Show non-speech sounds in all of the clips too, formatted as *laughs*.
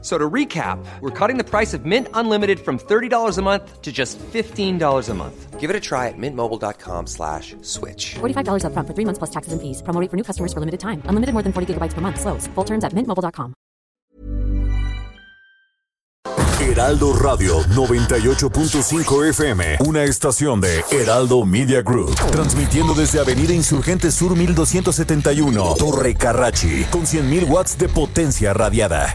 So to recap, we're cutting the price of Mint Unlimited from $30 a month to just $15 a month. Give it a try at mintmobile.com slash switch. $45 up front for three months plus taxes and fees. Promo rate for new customers for limited time. Unlimited more than 40 gigabytes per month. Slows. Full terms at mintmobile.com. Heraldo Radio 98.5 FM. Una estación de Heraldo Media Group. Transmitiendo desde Avenida Insurgente Sur 1271. Torre Carrachi. Con 100.000 watts de potencia radiada.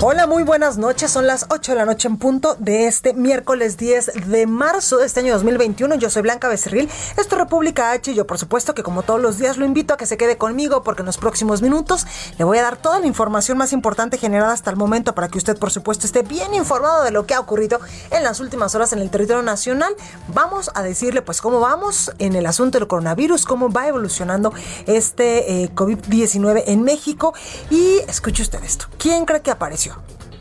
Hola, muy buenas noches. Son las 8 de la noche en punto de este miércoles 10 de marzo de este año 2021. Yo soy Blanca Becerril. Esto es República H y yo, por supuesto, que como todos los días lo invito a que se quede conmigo porque en los próximos minutos le voy a dar toda la información más importante generada hasta el momento para que usted, por supuesto, esté bien informado de lo que ha ocurrido en las últimas horas en el territorio nacional. Vamos a decirle, pues, cómo vamos en el asunto del coronavirus, cómo va evolucionando este eh, COVID-19 en México. Y escuche usted esto. ¿Quién cree que apareció?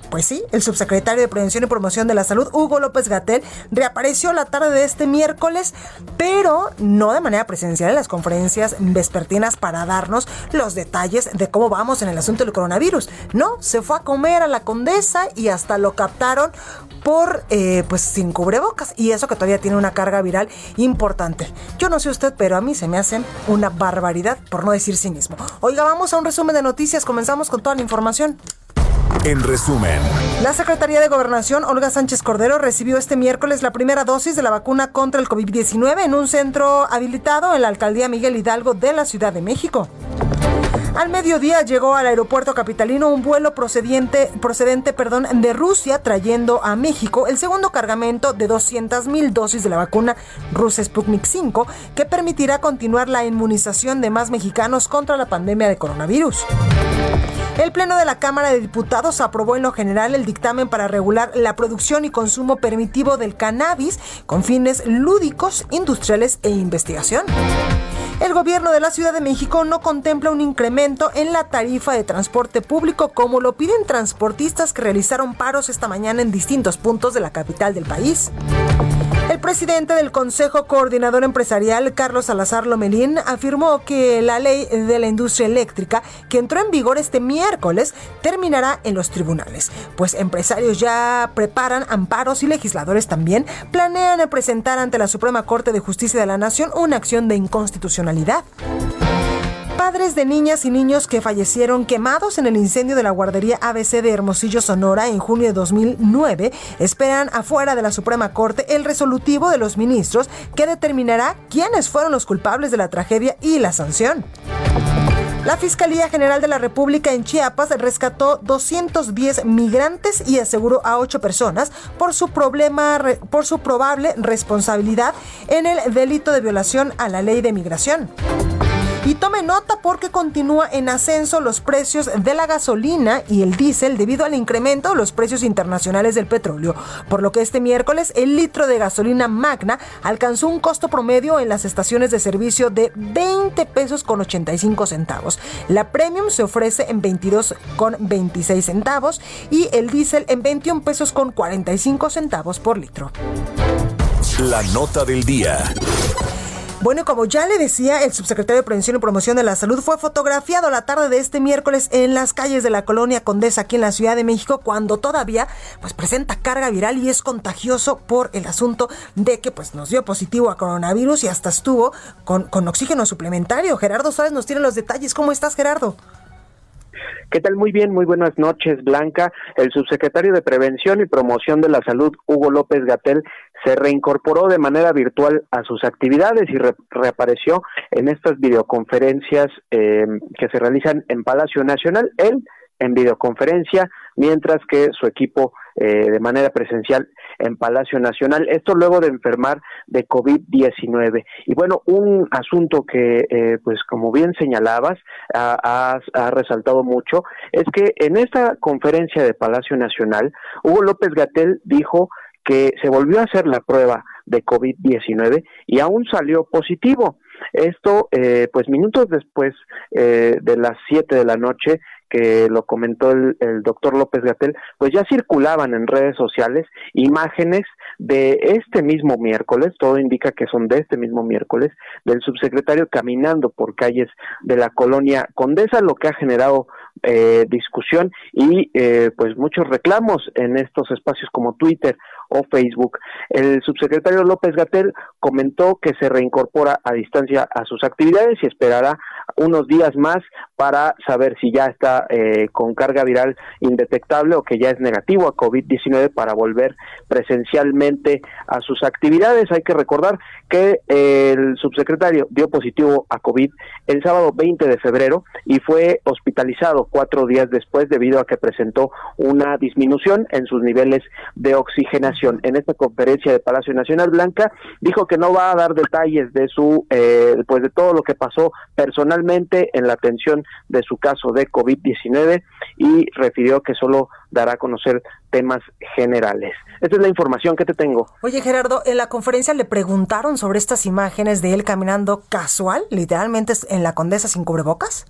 Pues sí, el subsecretario de Prevención y Promoción de la Salud, Hugo López Gatel, reapareció la tarde de este miércoles, pero no de manera presencial en las conferencias vespertinas para darnos los detalles de cómo vamos en el asunto del coronavirus. No, se fue a comer a la condesa y hasta lo captaron por, eh, pues, sin cubrebocas. Y eso que todavía tiene una carga viral importante. Yo no sé usted, pero a mí se me hacen una barbaridad, por no decir cinismo. Oiga, vamos a un resumen de noticias. Comenzamos con toda la información. En resumen, La Secretaría de Gobernación, Olga Sánchez Cordero, recibió este miércoles la primera dosis de la vacuna contra el COVID-19 en un centro habilitado en la alcaldía Miguel Hidalgo de la Ciudad de México. Al mediodía llegó al aeropuerto capitalino un vuelo procedente, procedente perdón, de Rusia trayendo a México el segundo cargamento de 200.000 dosis de la vacuna rusa Sputnik 5 que permitirá continuar la inmunización de más mexicanos contra la pandemia de coronavirus. El Pleno de la Cámara de Diputados aprobó en lo general el dictamen para regular la producción y consumo permitivo del cannabis con fines lúdicos, industriales e investigación. El gobierno de la Ciudad de México no contempla un incremento en la tarifa de transporte público como lo piden transportistas que realizaron paros esta mañana en distintos puntos de la capital del país. El presidente del Consejo Coordinador Empresarial, Carlos Salazar Lomelín, afirmó que la ley de la industria eléctrica, que entró en vigor este miércoles, terminará en los tribunales, pues empresarios ya preparan amparos y legisladores también planean presentar ante la Suprema Corte de Justicia de la Nación una acción de inconstitucionalidad. Padres de niñas y niños que fallecieron quemados en el incendio de la guardería ABC de Hermosillo, Sonora, en junio de 2009, esperan afuera de la Suprema Corte el resolutivo de los ministros que determinará quiénes fueron los culpables de la tragedia y la sanción. La Fiscalía General de la República en Chiapas rescató 210 migrantes y aseguró a ocho personas por su problema por su probable responsabilidad en el delito de violación a la ley de migración. Y tome nota porque continúa en ascenso los precios de la gasolina y el diésel debido al incremento de los precios internacionales del petróleo, por lo que este miércoles el litro de gasolina magna alcanzó un costo promedio en las estaciones de servicio de 20 pesos con 85 centavos. La premium se ofrece en 22 con 26 centavos y el diésel en 21 pesos con 45 centavos por litro. la nota del día. Bueno, como ya le decía, el subsecretario de Prevención y Promoción de la Salud fue fotografiado la tarde de este miércoles en las calles de la colonia Condesa aquí en la Ciudad de México cuando todavía pues presenta carga viral y es contagioso por el asunto de que pues nos dio positivo a coronavirus y hasta estuvo con, con oxígeno suplementario. Gerardo Suárez nos tiene los detalles. ¿Cómo estás, Gerardo? ¿Qué tal? Muy bien, muy buenas noches, Blanca. El subsecretario de Prevención y Promoción de la Salud, Hugo López Gatel, se reincorporó de manera virtual a sus actividades y re reapareció en estas videoconferencias eh, que se realizan en Palacio Nacional. Él en videoconferencia, mientras que su equipo eh, de manera presencial en Palacio Nacional. Esto luego de enfermar de COVID-19. Y bueno, un asunto que, eh, pues como bien señalabas, ha, ha, resaltado mucho, es que en esta conferencia de Palacio Nacional, Hugo López Gatel dijo que se volvió a hacer la prueba de COVID-19 y aún salió positivo. Esto, eh, pues minutos después eh, de las 7 de la noche, que lo comentó el, el doctor López Gatel, pues ya circulaban en redes sociales imágenes de este mismo miércoles, todo indica que son de este mismo miércoles, del subsecretario caminando por calles de la colonia Condesa, lo que ha generado eh, discusión y eh, pues muchos reclamos en estos espacios como Twitter o Facebook. El subsecretario López Gatel comentó que se reincorpora a distancia a sus actividades y esperará unos días más para saber si ya está eh, con carga viral indetectable o que ya es negativo a COVID-19 para volver presencialmente a sus actividades. Hay que recordar que el subsecretario dio positivo a COVID el sábado 20 de febrero y fue hospitalizado cuatro días después debido a que presentó una disminución en sus niveles de oxigenación. En esta conferencia de Palacio Nacional Blanca dijo que no va a dar detalles de su, eh, pues de todo lo que pasó personalmente en la atención de su caso de COVID-19 y refirió que solo dará a conocer temas generales. Esta es la información que te tengo. Oye Gerardo, en la conferencia le preguntaron sobre estas imágenes de él caminando casual, literalmente en la Condesa sin cubrebocas.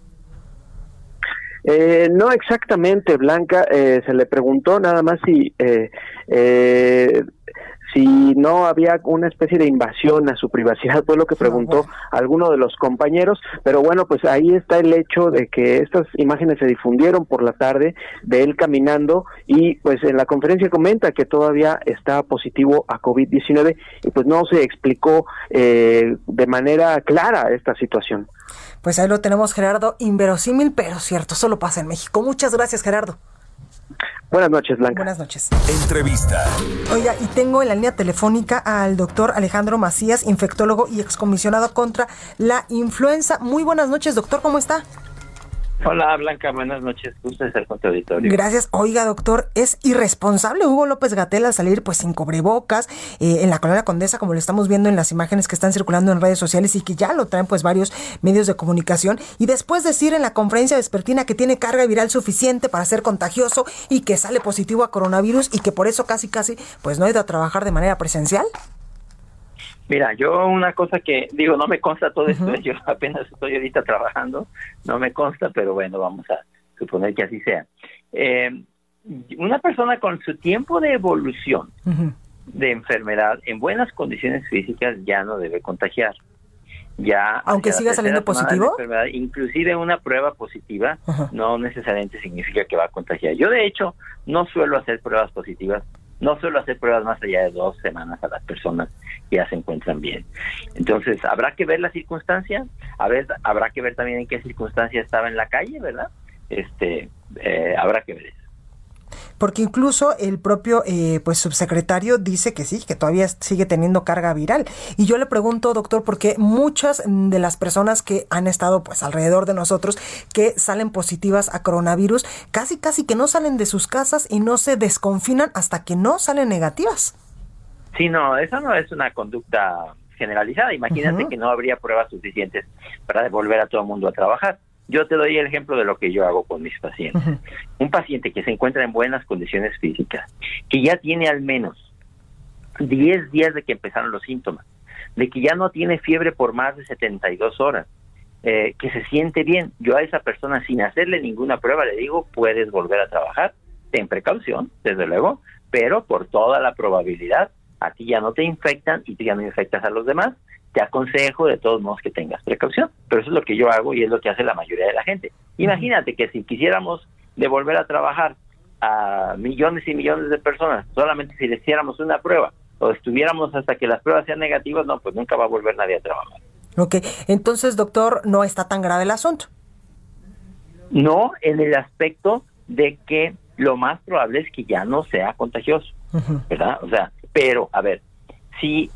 Eh, no exactamente, Blanca. Eh, se le preguntó nada más si eh, eh si no había una especie de invasión a su privacidad, fue lo que preguntó alguno de los compañeros, pero bueno, pues ahí está el hecho de que estas imágenes se difundieron por la tarde de él caminando y pues en la conferencia comenta que todavía está positivo a COVID-19 y pues no se explicó eh, de manera clara esta situación. Pues ahí lo tenemos, Gerardo, inverosímil, pero cierto, solo pasa en México. Muchas gracias, Gerardo. Buenas noches, Blanca. Buenas noches. Entrevista. Oiga, y tengo en la línea telefónica al doctor Alejandro Macías, infectólogo y excomisionado contra la influenza. Muy buenas noches, doctor, ¿cómo está? Hola Blanca, buenas noches. Gusto estar con tu auditorio. Gracias. Oiga, doctor, es irresponsable Hugo López Gatel al salir pues sin cubrebocas eh, en la colonia Condesa, como lo estamos viendo en las imágenes que están circulando en redes sociales y que ya lo traen pues varios medios de comunicación. Y después decir en la conferencia vespertina que tiene carga viral suficiente para ser contagioso y que sale positivo a coronavirus y que por eso casi casi pues no ha ido a trabajar de manera presencial. Mira, yo una cosa que digo, no me consta todo esto, *laughs* yo apenas estoy ahorita trabajando, no me consta, pero bueno, vamos a suponer que así sea. Eh, una persona con su tiempo de evolución de enfermedad en buenas condiciones físicas ya no debe contagiar. Ya aunque siga saliendo positivo, inclusive una prueba positiva no necesariamente significa que va a contagiar. Yo de hecho no suelo hacer pruebas positivas no suelo hacer pruebas más allá de dos semanas a las personas ya se encuentran bien. Entonces, habrá que ver la circunstancia, a ver, habrá que ver también en qué circunstancia estaba en la calle, ¿verdad? Este, eh, habrá que ver eso porque incluso el propio eh, pues subsecretario dice que sí, que todavía sigue teniendo carga viral. Y yo le pregunto, doctor, porque muchas de las personas que han estado pues alrededor de nosotros que salen positivas a coronavirus, casi casi que no salen de sus casas y no se desconfinan hasta que no salen negativas. Sí, no, eso no es una conducta generalizada. Imagínate que no habría pruebas suficientes para devolver a todo el mundo a trabajar. Yo te doy el ejemplo de lo que yo hago con mis pacientes. Un paciente que se encuentra en buenas condiciones físicas, que ya tiene al menos 10 días de que empezaron los síntomas, de que ya no tiene fiebre por más de 72 horas, eh, que se siente bien. Yo a esa persona, sin hacerle ninguna prueba, le digo, puedes volver a trabajar. Ten precaución, desde luego, pero por toda la probabilidad, a ti ya no te infectan y tú ya no infectas a los demás te aconsejo de todos modos que tengas precaución. Pero eso es lo que yo hago y es lo que hace la mayoría de la gente. Imagínate que si quisiéramos devolver a trabajar a millones y millones de personas, solamente si le hiciéramos una prueba o estuviéramos hasta que las pruebas sean negativas, no, pues nunca va a volver nadie a trabajar. Ok, entonces, doctor, no está tan grave el asunto. No, en el aspecto de que lo más probable es que ya no sea contagioso, ¿verdad? O sea, pero, a ver, si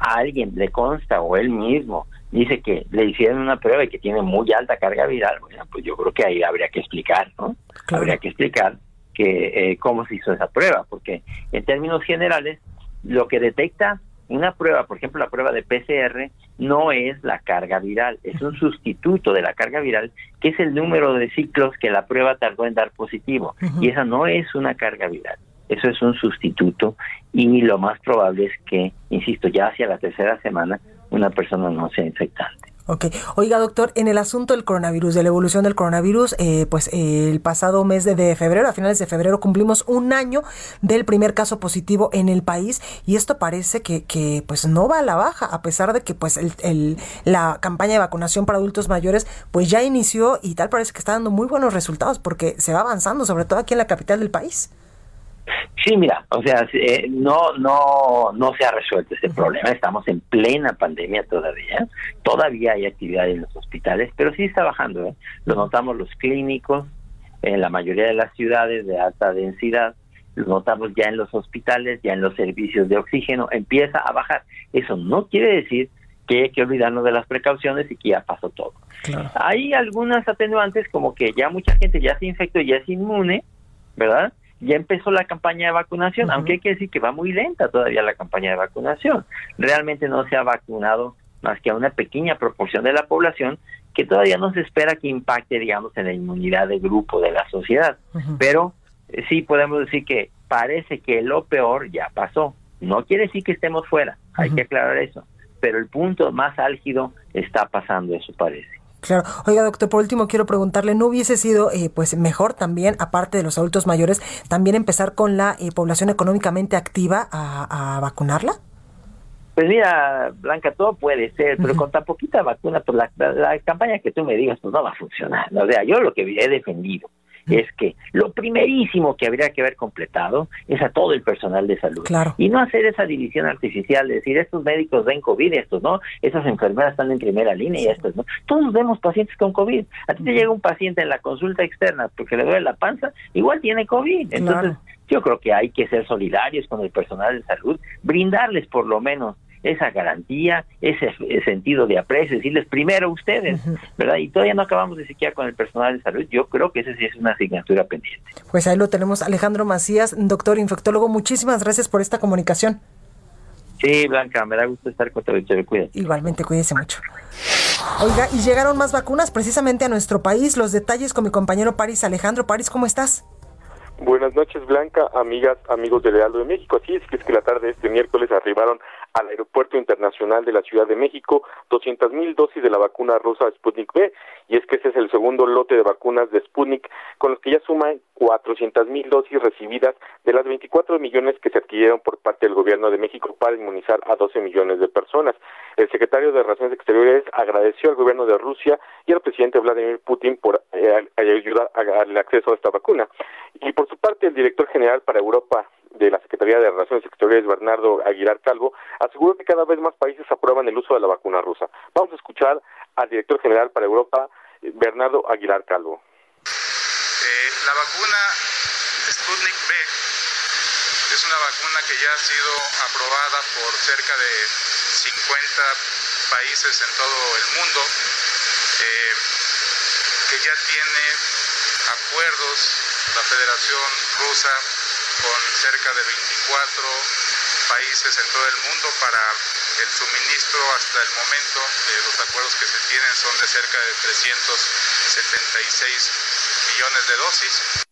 a alguien le consta o él mismo dice que le hicieron una prueba y que tiene muy alta carga viral, bueno, pues yo creo que ahí habría que explicar, ¿no? Habría que explicar que eh, cómo se hizo esa prueba, porque en términos generales, lo que detecta una prueba, por ejemplo, la prueba de PCR, no es la carga viral, es un sustituto de la carga viral, que es el número de ciclos que la prueba tardó en dar positivo. Y esa no es una carga viral, eso es un sustituto y lo más probable es que, insisto, ya hacia la tercera semana una persona no sea infectante. Ok. Oiga, doctor, en el asunto del coronavirus, de la evolución del coronavirus, eh, pues eh, el pasado mes de, febrero, a finales de febrero, cumplimos un año del primer caso positivo en el país y esto parece que, que pues no va a la baja, a pesar de que pues el, la campaña de vacunación para adultos mayores pues ya inició y tal parece que está dando muy buenos resultados porque se va avanzando, sobre todo aquí en la capital del país. Sí, mira, o sea, eh, no, no, no se ha resuelto ese problema. Estamos en plena pandemia todavía. Todavía hay actividad en los hospitales, pero sí está bajando. ¿eh? Lo notamos los clínicos en la mayoría de las ciudades de alta densidad. Lo notamos ya en los hospitales, ya en los servicios de oxígeno. Empieza a bajar. Eso no quiere decir que hay que olvidarnos de las precauciones y que ya pasó todo. Hay algunas atenuantes como que ya mucha gente ya se infectó y ya es inmune, ¿verdad? Ya empezó la campaña de vacunación, aunque hay que decir que va muy lenta todavía la campaña de vacunación. Realmente no se ha vacunado más que a una pequeña proporción de la población que todavía no se espera que impacte, digamos, en la inmunidad de grupo de la sociedad. Pero eh, sí podemos decir que parece que lo peor ya pasó. No quiere decir que estemos fuera, hay que aclarar eso. Pero el punto más álgido está pasando, eso parece. Claro. Oiga, doctor, por último quiero preguntarle, ¿no hubiese sido eh, pues mejor también, aparte de los adultos mayores, también empezar con la eh, población económicamente activa a, vacunarla? Pues mira, Blanca, todo puede ser, pero con tan poquita vacuna, pues la, la, campaña que tú me digas, pues no va a funcionar. O sea, yo lo que he defendido es que lo primerísimo que habría que haber completado es a todo el personal de salud. Y no hacer esa división artificial, de decir, estos médicos ven COVID, estos no, esas enfermeras están en primera línea y estos no. Todos vemos pacientes con COVID. A ti te llega un paciente en la consulta externa porque le duele la panza, igual tiene COVID. Entonces, yo creo que hay que ser solidarios con el personal de salud, brindarles por lo menos esa garantía, ese sentido de aprecio, decirles primero ustedes, ¿verdad? Y todavía no acabamos de siquiera con el personal de salud. Yo creo que esa sí es una asignatura pendiente. Pues ahí lo tenemos, Alejandro Macías, doctor infectólogo. Muchísimas gracias por esta comunicación. Sí, Blanca, me da gusto estar con tu Cuídate. Igualmente, cuídese mucho. Oiga, y llegaron más vacunas precisamente a nuestro país. Los detalles con mi compañero Paris Alejandro. Paris, ¿cómo estás? Buenas noches, Blanca, amigas, amigos del Lealdo de México. Así es que es que la tarde de este miércoles arribaron al Aeropuerto Internacional de la Ciudad de México 200 mil dosis de la vacuna rusa Sputnik V y es que ese es el segundo lote de vacunas de Sputnik con los que ya suman 400 mil dosis recibidas de las 24 millones que se adquirieron por parte del Gobierno de México para inmunizar a 12 millones de personas. El secretario de Relaciones Exteriores agradeció al Gobierno de Rusia y al presidente Vladimir Putin por eh, ayudar al acceso a esta vacuna. Y por su parte, el director general para Europa de la Secretaría de Relaciones Exteriores, Bernardo Aguilar Calvo, aseguró que cada vez más países aprueban el uso de la vacuna rusa. Vamos a escuchar al director general para Europa, Bernardo Aguilar Calvo. Eh, la vacuna Sputnik V es una vacuna que ya ha sido aprobada por cerca de 50 países en todo el mundo, eh, que ya tiene acuerdos la Federación Rusa con cerca de 24 países en todo el mundo para el suministro hasta el momento de los acuerdos que se tienen son de cerca de 376 millones de dosis.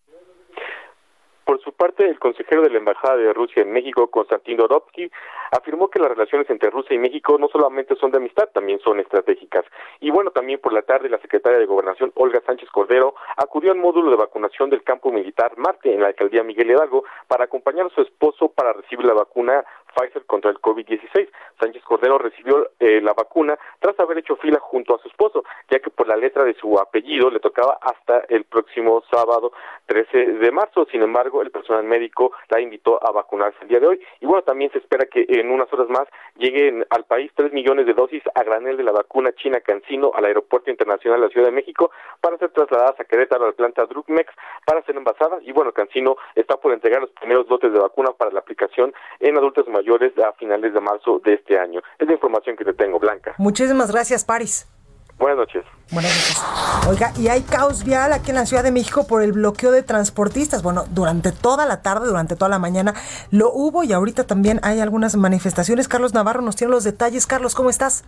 Por su parte, el consejero de la Embajada de Rusia en México, Konstantin Dorovsky, afirmó que las relaciones entre Rusia y México no solamente son de amistad, también son estratégicas. Y bueno, también por la tarde, la secretaria de Gobernación, Olga Sánchez Cordero, acudió al módulo de vacunación del campo militar Marte en la alcaldía Miguel Hidalgo para acompañar a su esposo para recibir la vacuna Pfizer contra el COVID-16. Sánchez Cordero recibió eh, la vacuna tras haber hecho fila junto a su esposo, ya que por la letra de su apellido le tocaba hasta el próximo sábado 13 de marzo. Sin embargo, el personal médico la invitó a vacunarse el día de hoy. Y bueno, también se espera que en unas horas más lleguen al país tres millones de dosis a granel de la vacuna china Cancino al Aeropuerto Internacional de la Ciudad de México para ser trasladadas a Querétaro a la planta Drugmex para ser envasadas. Y bueno, Cancino está por entregar los primeros lotes de vacuna para la aplicación en adultos mayores a finales de marzo de este año. Es la información que te tengo, Blanca. Muchísimas gracias, Paris. Buenas noches. Buenas noches. Oiga, y hay caos vial aquí en la Ciudad de México por el bloqueo de transportistas. Bueno, durante toda la tarde, durante toda la mañana lo hubo y ahorita también hay algunas manifestaciones. Carlos Navarro nos tiene los detalles. Carlos, ¿cómo estás?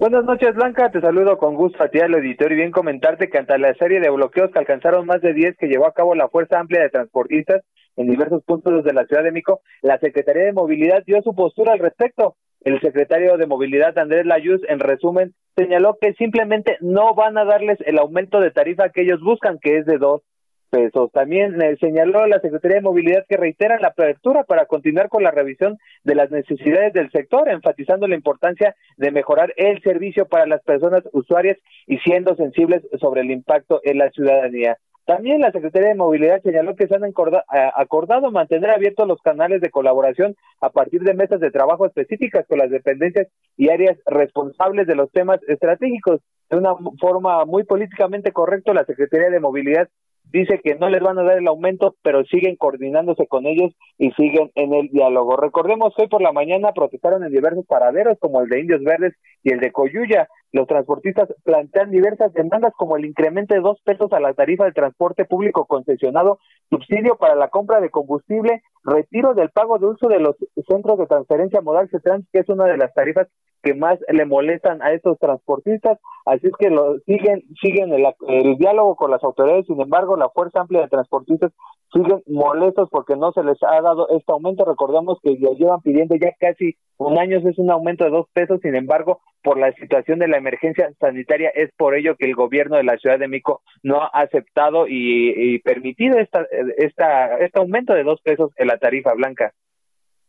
Buenas noches, Blanca. Te saludo con gusto a ti, al editor, y bien comentarte que ante la serie de bloqueos que alcanzaron más de 10 que llevó a cabo la Fuerza Amplia de Transportistas en diversos puntos de la Ciudad de México, la Secretaría de Movilidad dio su postura al respecto. El secretario de Movilidad, Andrés Layuz, en resumen, señaló que simplemente no van a darles el aumento de tarifa que ellos buscan, que es de dos pesos. También eh, señaló la Secretaría de Movilidad que reiteran la apertura para continuar con la revisión de las necesidades del sector, enfatizando la importancia de mejorar el servicio para las personas usuarias y siendo sensibles sobre el impacto en la ciudadanía. También la Secretaría de Movilidad señaló que se han acordado mantener abiertos los canales de colaboración a partir de mesas de trabajo específicas con las dependencias y áreas responsables de los temas estratégicos. De una forma muy políticamente correcta, la Secretaría de Movilidad dice que no les van a dar el aumento, pero siguen coordinándose con ellos y siguen en el diálogo. Recordemos hoy por la mañana protestaron en diversos paraderos como el de Indios Verdes y el de Coyuya. Los transportistas plantean diversas demandas como el incremento de dos pesos a la tarifa de transporte público concesionado, subsidio para la compra de combustible, retiro del pago de uso de los centros de transferencia modal CETRANS, que es una de las tarifas que más le molestan a estos transportistas, así es que lo, siguen siguen el, el diálogo con las autoridades, sin embargo, la Fuerza Amplia de Transportistas siguen molestos porque no se les ha dado este aumento. Recordemos que lo llevan pidiendo ya casi un año, es un aumento de dos pesos, sin embargo, por la situación de la emergencia sanitaria, es por ello que el gobierno de la Ciudad de México no ha aceptado y, permitido esta, esta, este aumento de dos pesos en la tarifa blanca.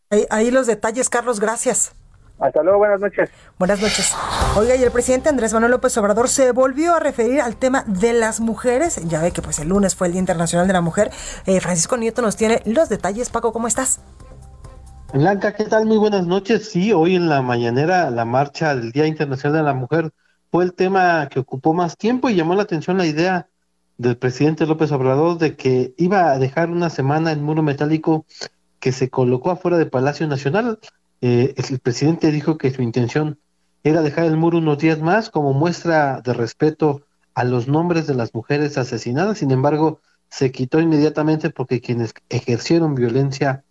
Ahí, ahí los detalles, Carlos, gracias. Hasta luego, buenas noches. Buenas noches. Oiga, y el presidente Andrés Manuel López Obrador se volvió a referir al tema de las mujeres. Ya ve que pues el lunes fue el Día Internacional de la Mujer. Eh, Francisco Nieto nos tiene los detalles. Paco, ¿cómo estás? Blanca, ¿qué tal? Muy buenas noches. Sí, hoy en la mañanera la marcha del Día Internacional de la Mujer fue el tema que ocupó más tiempo y llamó la atención la idea del presidente López Obrador de que iba a dejar una semana el muro metálico que se colocó afuera del Palacio Nacional eh, el presidente dijo que su intención era dejar el muro unos días más como muestra de respeto a los nombres de las mujeres asesinadas. Sin embargo, se quitó inmediatamente porque quienes ejercieron violencia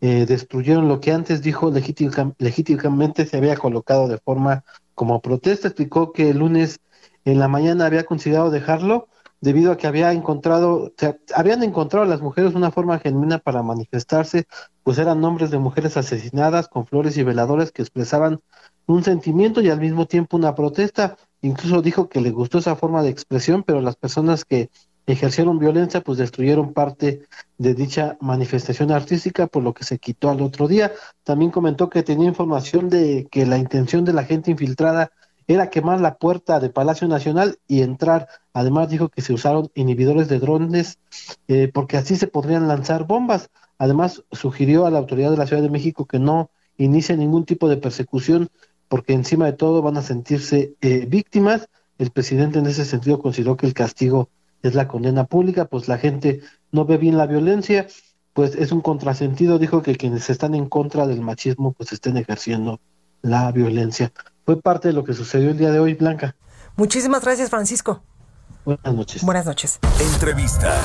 eh, destruyeron lo que antes dijo legítimamente se había colocado de forma como protesta. Explicó que el lunes en la mañana había considerado dejarlo debido a que había encontrado, habían encontrado a las mujeres una forma genuina para manifestarse, pues eran nombres de mujeres asesinadas con flores y veladores que expresaban un sentimiento y al mismo tiempo una protesta. Incluso dijo que le gustó esa forma de expresión, pero las personas que ejercieron violencia pues destruyeron parte de dicha manifestación artística, por lo que se quitó al otro día. También comentó que tenía información de que la intención de la gente infiltrada era quemar la puerta de Palacio Nacional y entrar. Además dijo que se usaron inhibidores de drones eh, porque así se podrían lanzar bombas. Además sugirió a la autoridad de la Ciudad de México que no inicie ningún tipo de persecución porque encima de todo van a sentirse eh, víctimas. El presidente en ese sentido consideró que el castigo es la condena pública, pues la gente no ve bien la violencia, pues es un contrasentido, dijo que quienes están en contra del machismo pues estén ejerciendo la violencia fue parte de lo que sucedió el día de hoy, Blanca. Muchísimas gracias, Francisco. Buenas noches. Buenas noches. Entrevista.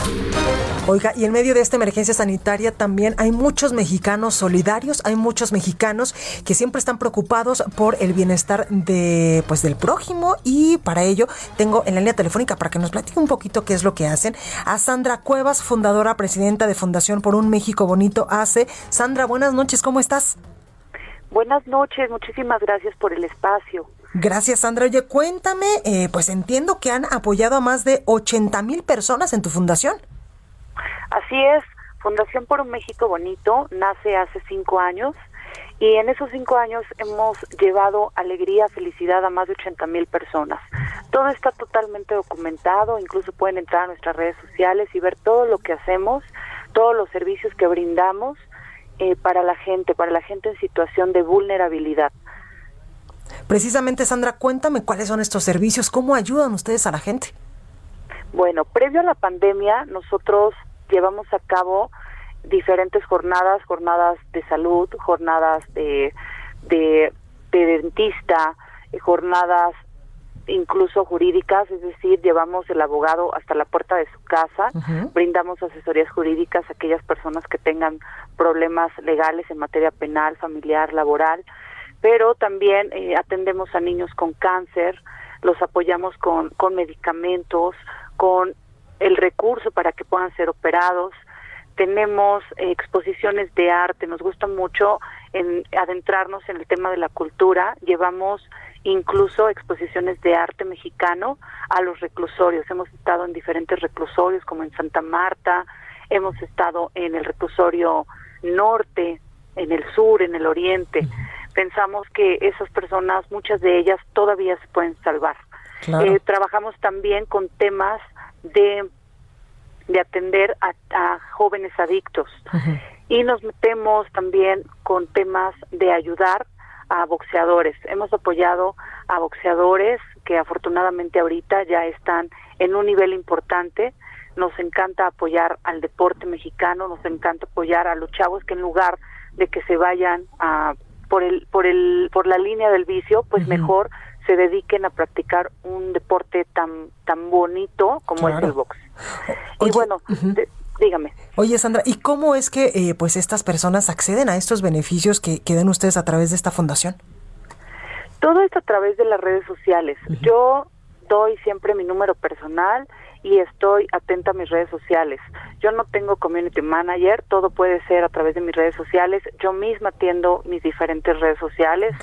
Oiga, y en medio de esta emergencia sanitaria también hay muchos mexicanos solidarios, hay muchos mexicanos que siempre están preocupados por el bienestar de pues del prójimo y para ello tengo en la línea telefónica para que nos platique un poquito qué es lo que hacen a Sandra Cuevas, fundadora presidenta de Fundación por un México Bonito ACE. Sandra, buenas noches, ¿cómo estás? Buenas noches, muchísimas gracias por el espacio. Gracias, Sandra. Oye, cuéntame, eh, pues entiendo que han apoyado a más de 80 mil personas en tu fundación. Así es, Fundación por un México Bonito nace hace cinco años y en esos cinco años hemos llevado alegría, felicidad a más de 80 mil personas. Todo está totalmente documentado, incluso pueden entrar a nuestras redes sociales y ver todo lo que hacemos, todos los servicios que brindamos eh, para la gente, para la gente en situación de vulnerabilidad. Precisamente, Sandra, cuéntame cuáles son estos servicios, cómo ayudan ustedes a la gente. Bueno, previo a la pandemia, nosotros llevamos a cabo diferentes jornadas, jornadas de salud, jornadas de, de, dentista, eh, jornadas incluso jurídicas, es decir, llevamos el abogado hasta la puerta de su casa, brindamos asesorías jurídicas a aquellas personas que tengan problemas legales en materia penal, familiar, laboral, pero también eh, atendemos a niños con cáncer, los apoyamos con, con medicamentos, con el recurso para que puedan ser operados, tenemos eh, exposiciones de arte, nos gusta mucho en adentrarnos en el tema de la cultura, llevamos incluso exposiciones de arte mexicano a los reclusorios. Hemos estado en diferentes reclusorios como en Santa Marta, hemos estado en el reclusorio norte, en el sur, en el oriente. Pensamos que esas personas, muchas de ellas todavía se pueden salvar. Eh, trabajamos también con temas de de atender a, jóvenes adictos. Y nos metemos también con temas de ayudar a boxeadores. Hemos apoyado a boxeadores que afortunadamente ahorita ya están en un nivel importante. Nos encanta apoyar al deporte mexicano, nos encanta apoyar a los chavos que en lugar de que se vayan a por el por el por la línea del vicio, pues mejor se dediquen a practicar un deporte tan tan bonito como es el box. y bueno. Oye, Sandra, ¿y cómo es que eh, pues estas personas acceden a estos beneficios que, que den ustedes a través de esta fundación? Todo esto a través de las redes sociales. Yo doy siempre mi número personal y estoy atenta a mis redes sociales. Yo no tengo community manager, todo puede ser a través de mis redes sociales. Yo misma atiendo mis diferentes redes sociales.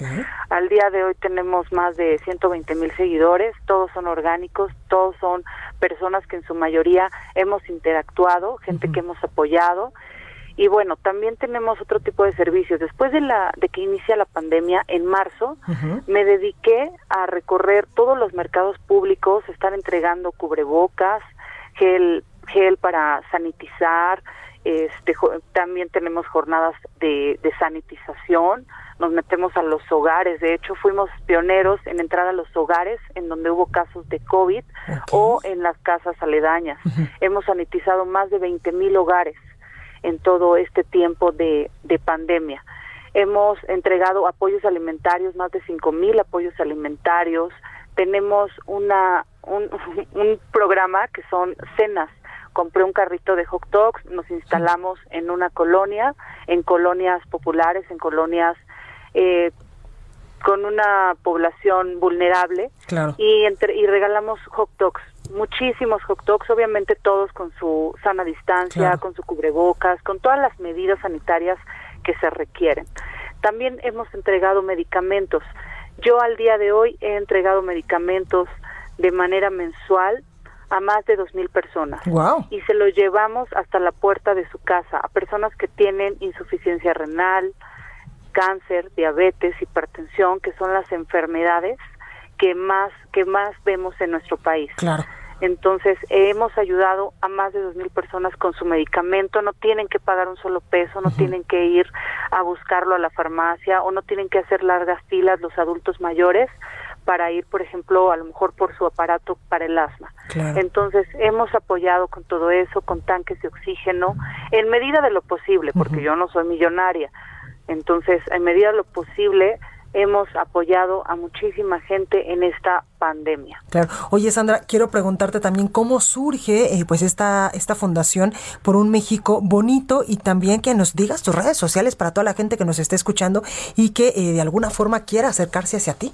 Al día de hoy tenemos más de 120 mil seguidores, todos son orgánicos, todos son personas que en su mayoría hemos interactuado, gente que hemos apoyado y bueno, también tenemos otro tipo de servicios. Después de la de que inicia la pandemia en marzo, me dediqué a recorrer todos los mercados públicos, estar entregando cubrebocas, gel gel para sanitizar, este también tenemos jornadas de, de sanitización, nos metemos a los hogares, de hecho fuimos pioneros en entrar a los hogares en donde hubo casos de COVID o en las casas aledañas. Hemos sanitizado más de 20 mil hogares en todo este tiempo de, de pandemia. Hemos entregado apoyos alimentarios, más de cinco mil apoyos alimentarios. Tenemos una, un, *laughs* un programa que son cenas compré un carrito de hot dogs, nos instalamos en una colonia, en colonias populares, en colonias eh, con una población vulnerable y, entre, y regalamos hot dogs muchísimos hot dogs, obviamente todos con su sana distancia, con su cubrebocas, con todas las medidas sanitarias que se requieren. También hemos entregado medicamentos. Yo al día de hoy he entregado medicamentos de manera mensual a más de dos mil personas. Y se los llevamos hasta la puerta de su casa a personas que tienen insuficiencia renal, cáncer, diabetes, hipertensión, que son las enfermedades que más que más vemos en nuestro país. Claro. Entonces, hemos ayudado a más de dos mil personas con su medicamento, no tienen que pagar un solo peso, no tienen que ir a buscarlo a la farmacia o no tienen que hacer largas filas los adultos mayores para ir, por ejemplo, a lo mejor por su aparato para el asma. Entonces, hemos apoyado con todo eso, con tanques de oxígeno, en medida de lo posible, porque yo no soy millonaria. Entonces, en medida de lo posible, hemos apoyado a muchísima gente en esta pandemia. Claro. Oye, Sandra, quiero preguntarte también cómo surge eh, pues esta esta fundación por un México bonito y también que nos digas tus redes sociales para toda la gente que nos esté escuchando y que eh, de alguna forma quiera acercarse hacia ti.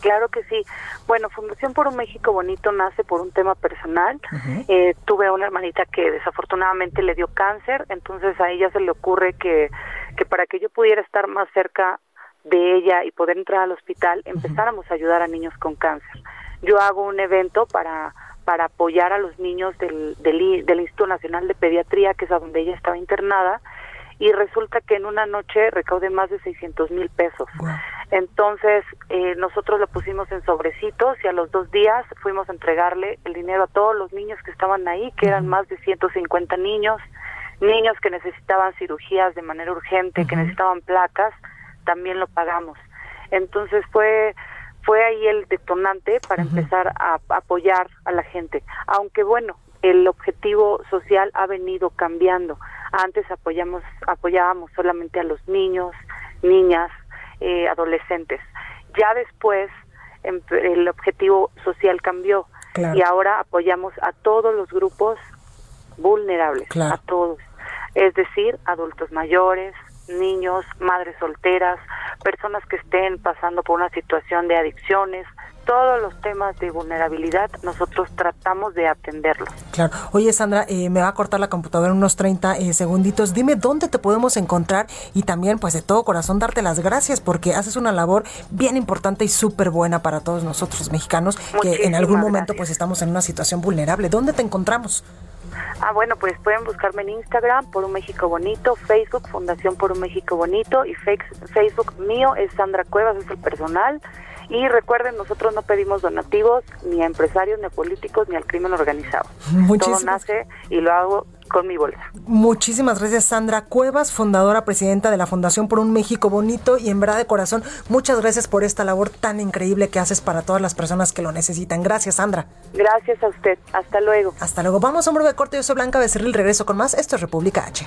Claro que sí. Bueno, Fundación por un México Bonito nace por un tema personal. eh, tuve una hermanita que desafortunadamente le dio cáncer, entonces a ella se le ocurre que, que para que yo pudiera estar más cerca de ella y poder entrar al hospital, empezáramos a ayudar a niños con cáncer. Yo hago un evento para para apoyar a los niños del, del, del Instituto Nacional de Pediatría, que es a donde ella estaba internada, y resulta que en una noche recaude más de 600 mil pesos. Entonces, eh, nosotros lo pusimos en sobrecitos y a los dos días fuimos a entregarle el dinero a todos los niños que estaban ahí, que eran más de 150 niños, niños que necesitaban cirugías de manera urgente, que necesitaban placas, también lo pagamos. Entonces fue fue ahí el detonante para empezar a, apoyar a la gente. Aunque bueno, el objetivo social ha venido cambiando. Antes apoyamos apoyábamos solamente a los niños, niñas, eh, adolescentes. Ya después el objetivo social cambió y ahora apoyamos a todos los grupos vulnerables, a todos, es decir, adultos mayores, niños, madres solteras, personas que estén pasando por una situación de adicciones, todos los temas de vulnerabilidad nosotros tratamos de atenderlos. Claro. Oye, Sandra, eh, me va a cortar la computadora unos 30 eh, segunditos. Dime dónde te podemos encontrar y también, pues, de todo corazón, darte las gracias porque haces una labor bien importante y súper buena para todos nosotros mexicanos que en algún momento, pues, estamos en una situación vulnerable. ¿Dónde te encontramos? Ah, bueno, pues pueden buscarme en Instagram por un México Bonito, Facebook Fundación por un México Bonito y Facebook mío es Sandra Cuevas, es el personal. Y recuerden, nosotros no pedimos donativos ni a empresarios, ni a políticos, ni al crimen organizado. Todo nace y lo hago con mi bolsa. Muchísimas gracias, Sandra Cuevas, fundadora, presidenta de la Fundación por un México Bonito y en verdad de corazón, muchas gracias por esta labor tan increíble que haces para todas las personas que lo necesitan. Gracias, Sandra. Gracias a usted. Hasta luego. Hasta luego. Vamos a un breve corte. Yo soy Blanca Becerril. Regreso con más. Esto es República H.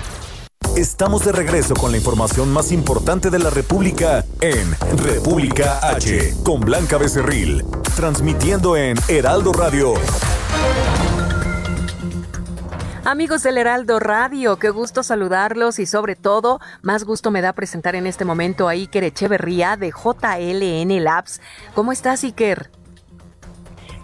Estamos de regreso con la información más importante de la República en República H, con Blanca Becerril, transmitiendo en Heraldo Radio. Amigos del Heraldo Radio, qué gusto saludarlos y sobre todo, más gusto me da presentar en este momento a Iker Echeverría de JLN Labs. ¿Cómo estás, Iker?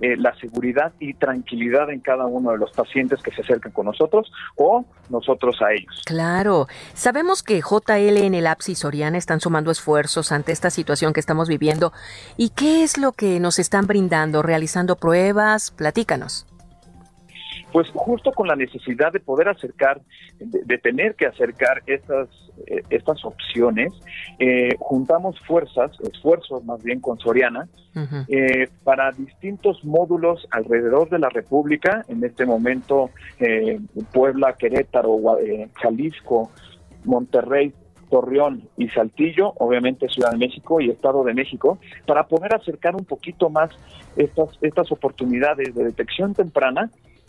eh, la seguridad y tranquilidad en cada uno de los pacientes que se acercan con nosotros o nosotros a ellos. Claro, sabemos que JL en el APSI Soriana están sumando esfuerzos ante esta situación que estamos viviendo. ¿Y qué es lo que nos están brindando? ¿Realizando pruebas? Platícanos pues justo con la necesidad de poder acercar, de, tener que acercar estas, eh, estas opciones, eh, juntamos fuerzas, esfuerzos más bien con Soriana, eh, para distintos módulos alrededor de la República, en este momento Puebla, Querétaro, Jalisco, Monterrey, Torreón y Saltillo, obviamente Ciudad de México y Estado de México, para poder acercar un poquito más estas, estas oportunidades de detección temprana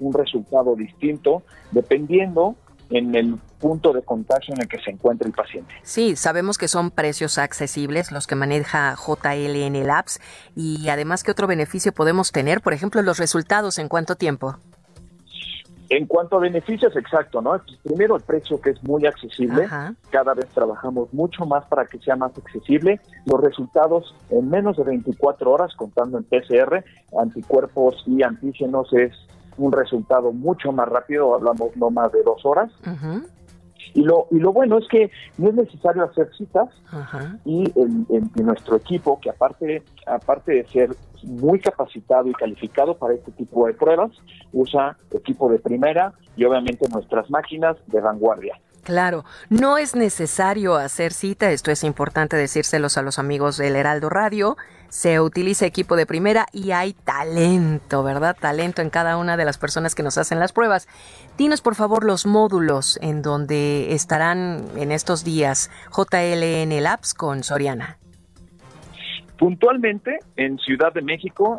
un resultado distinto dependiendo en el punto de contagio en el que se encuentra el paciente. Sí, sabemos que son precios accesibles los que maneja JLN Labs y además qué otro beneficio podemos tener, por ejemplo, los resultados en cuánto tiempo. En cuanto a beneficios, exacto, ¿no? Primero el precio que es muy accesible, cada vez trabajamos mucho más para que sea más accesible. Los resultados en menos de 24 horas, contando en PCR, anticuerpos y antígenos es un resultado mucho más rápido, hablamos no más de dos horas. Y lo, y lo bueno es que no es necesario hacer citas y en, nuestro equipo, que aparte, aparte de ser muy capacitado y calificado para este tipo de pruebas, usa equipo de primera y obviamente nuestras máquinas de vanguardia. Claro, no es necesario hacer cita, esto es importante decírselos a los amigos del Heraldo Radio. Se utiliza equipo de primera y hay talento, ¿verdad? Talento en cada una de las personas que nos hacen las pruebas. Dinos por favor los módulos en donde estarán en estos días JLN Labs con Soriana. Puntualmente en Ciudad de México